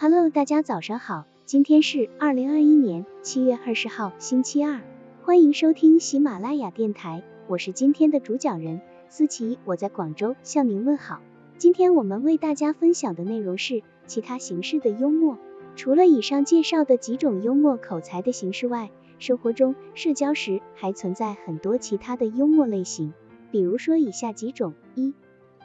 Hello，大家早上好，今天是二零二一年七月二十号，星期二，欢迎收听喜马拉雅电台，我是今天的主讲人思琪，我在广州向您问好。今天我们为大家分享的内容是其他形式的幽默。除了以上介绍的几种幽默口才的形式外，生活中社交时还存在很多其他的幽默类型，比如说以下几种：一、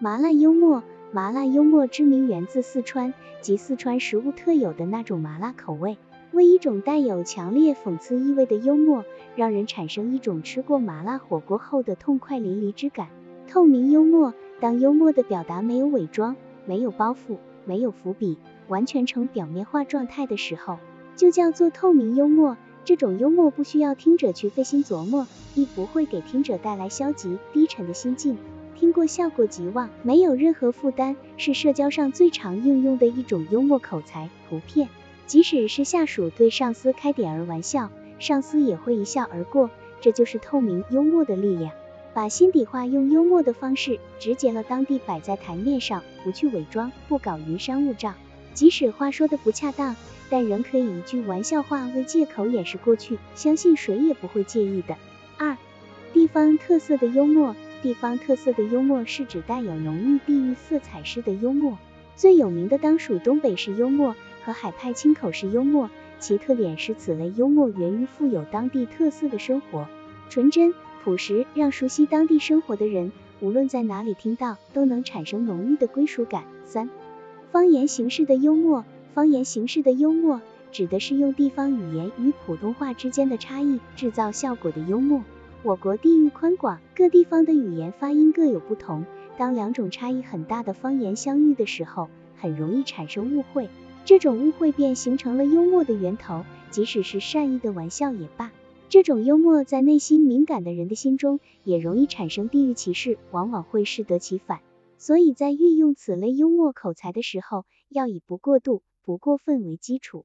麻辣幽默。麻辣幽默之名源自四川，及四川食物特有的那种麻辣口味，为一种带有强烈讽刺意味的幽默，让人产生一种吃过麻辣火锅后的痛快淋漓之感。透明幽默，当幽默的表达没有伪装、没有包袱、没有伏笔，完全呈表面化状态的时候，就叫做透明幽默。这种幽默不需要听者去费心琢磨，亦不会给听者带来消极低沉的心境。听过效果极旺，没有任何负担，是社交上最常应用的一种幽默口才。图片，即使是下属对上司开点儿玩笑，上司也会一笑而过，这就是透明幽默的力量。把心底话用幽默的方式直截了当地摆在台面上，不去伪装，不搞云山雾罩。即使话说的不恰当，但仍可以一句玩笑话为借口掩饰过去，相信谁也不会介意的。二，地方特色的幽默。地方特色的幽默是指带有浓郁地域色彩式的幽默，最有名的当属东北式幽默和海派清口式幽默。其特点是此类幽默源于富有当地特色的生活，纯真朴实，让熟悉当地生活的人无论在哪里听到都能产生浓郁的归属感。三、方言形式的幽默，方言形式的幽默指的是用地方语言与普通话之间的差异制造效果的幽默。我国地域宽广，各地方的语言发音各有不同。当两种差异很大的方言相遇的时候，很容易产生误会，这种误会便形成了幽默的源头。即使是善意的玩笑也罢，这种幽默在内心敏感的人的心中也容易产生地域歧视，往往会适得其反。所以在运用此类幽默口才的时候，要以不过度、不过分为基础。